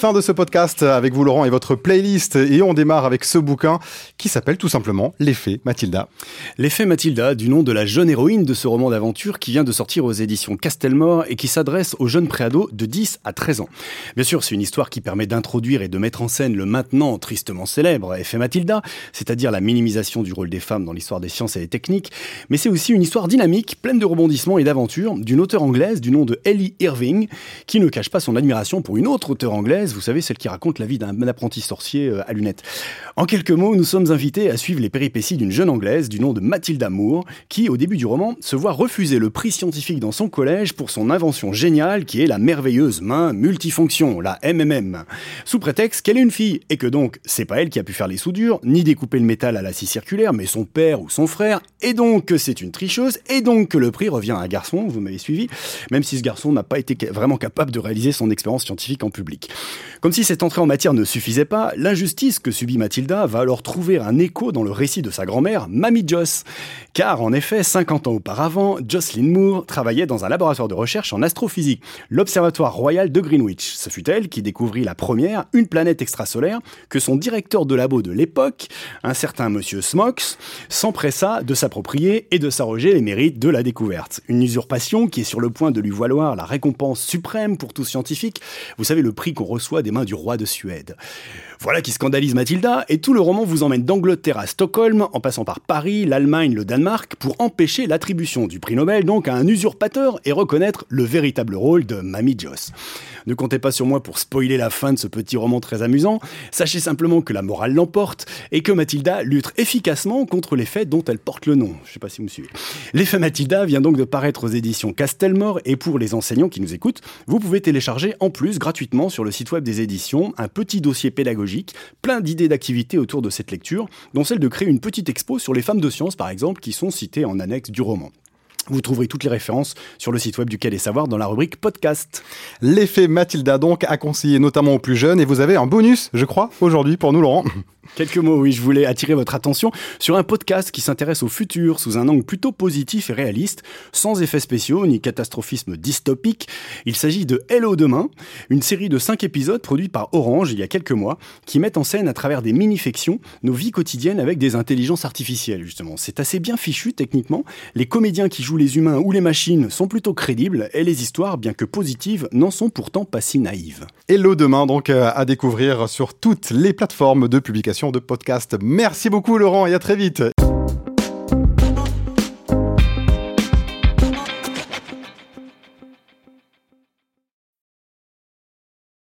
Fin de ce podcast avec vous Laurent et votre playlist et on démarre avec ce bouquin qui s'appelle tout simplement L'effet Mathilda. L'effet Mathilda, du nom de la jeune héroïne de ce roman d'aventure qui vient de sortir aux éditions Castelmore et qui s'adresse aux jeunes préados de 10 à 13 ans. Bien sûr, c'est une histoire qui permet d'introduire et de mettre en scène le maintenant tristement célèbre Effet Mathilda, c'est-à-dire la minimisation du rôle des femmes dans l'histoire des sciences et des techniques, mais c'est aussi une histoire dynamique, pleine de rebondissements et d'aventures, d'une auteure anglaise du nom de Ellie Irving, qui ne cache pas son admiration pour une autre auteure anglaise, vous savez, celle qui raconte la vie d'un apprenti sorcier euh, à lunettes. En quelques mots, nous sommes invités à suivre les péripéties d'une jeune anglaise du nom de Mathilda Moore, qui, au début du roman, se voit refuser le prix scientifique dans son collège pour son invention géniale qui est la merveilleuse main multifonction, la MMM. Sous prétexte qu'elle est une fille et que donc c'est pas elle qui a pu faire les soudures, ni découper le métal à la scie circulaire, mais son père ou son frère, et donc que c'est une tricheuse, et donc que le prix revient à un garçon, vous m'avez suivi, même si ce garçon n'a pas été vraiment capable de réaliser son expérience scientifique en public. Comme si cette entrée en matière ne suffisait pas, l'injustice que subit Mathilda va alors trouver un écho dans le récit de sa grand-mère, Mamie Joss. Car en effet, 50 ans auparavant, Jocelyn Moore travaillait dans un laboratoire de recherche en astrophysique, l'Observatoire royal de Greenwich. Ce fut elle qui découvrit la première, une planète extrasolaire, que son directeur de labo de l'époque, un certain monsieur Smokes, s'empressa de s'approprier et de s'arroger les mérites de la découverte. Une usurpation qui est sur le point de lui valoir la récompense suprême pour tout scientifique, vous savez le prix qu'on reçoit des mains du roi de Suède. Voilà qui scandalise Mathilda, et tout le roman vous emmène d'Angleterre à Stockholm, en passant par Paris, l'Allemagne, le Danemark, pour empêcher l'attribution du prix Nobel donc à un usurpateur et reconnaître le véritable rôle de Mamie Joss. Ne comptez pas sur moi pour spoiler la fin de ce petit roman très amusant, sachez simplement que la morale l'emporte, et que Mathilda lutte efficacement contre les faits dont elle porte le nom. Je sais pas si vous me suivez. L'effet Mathilda vient donc de paraître aux éditions Castelmore, et pour les enseignants qui nous écoutent, vous pouvez télécharger en plus gratuitement sur le site web des éditions un petit dossier pédagogique, plein d'idées d'activités autour de cette lecture, dont celle de créer une petite expo sur les femmes de science par exemple, qui sont citées en annexe du roman. Vous trouverez toutes les références sur le site web du Quai des Savoirs dans la rubrique podcast. L'effet Mathilda donc a conseillé notamment aux plus jeunes et vous avez un bonus, je crois, aujourd'hui pour nous Laurent. Quelques mots, oui, je voulais attirer votre attention sur un podcast qui s'intéresse au futur sous un angle plutôt positif et réaliste, sans effets spéciaux ni catastrophisme dystopique. Il s'agit de Hello Demain, une série de 5 épisodes produite par Orange il y a quelques mois, qui mettent en scène à travers des mini-fictions nos vies quotidiennes avec des intelligences artificielles, justement. C'est assez bien fichu techniquement. Les comédiens qui jouent les humains ou les machines sont plutôt crédibles et les histoires, bien que positives, n'en sont pourtant pas si naïves. Hello Demain, donc, euh, à découvrir sur toutes les plateformes de publication de podcast. Merci beaucoup Laurent et à très vite.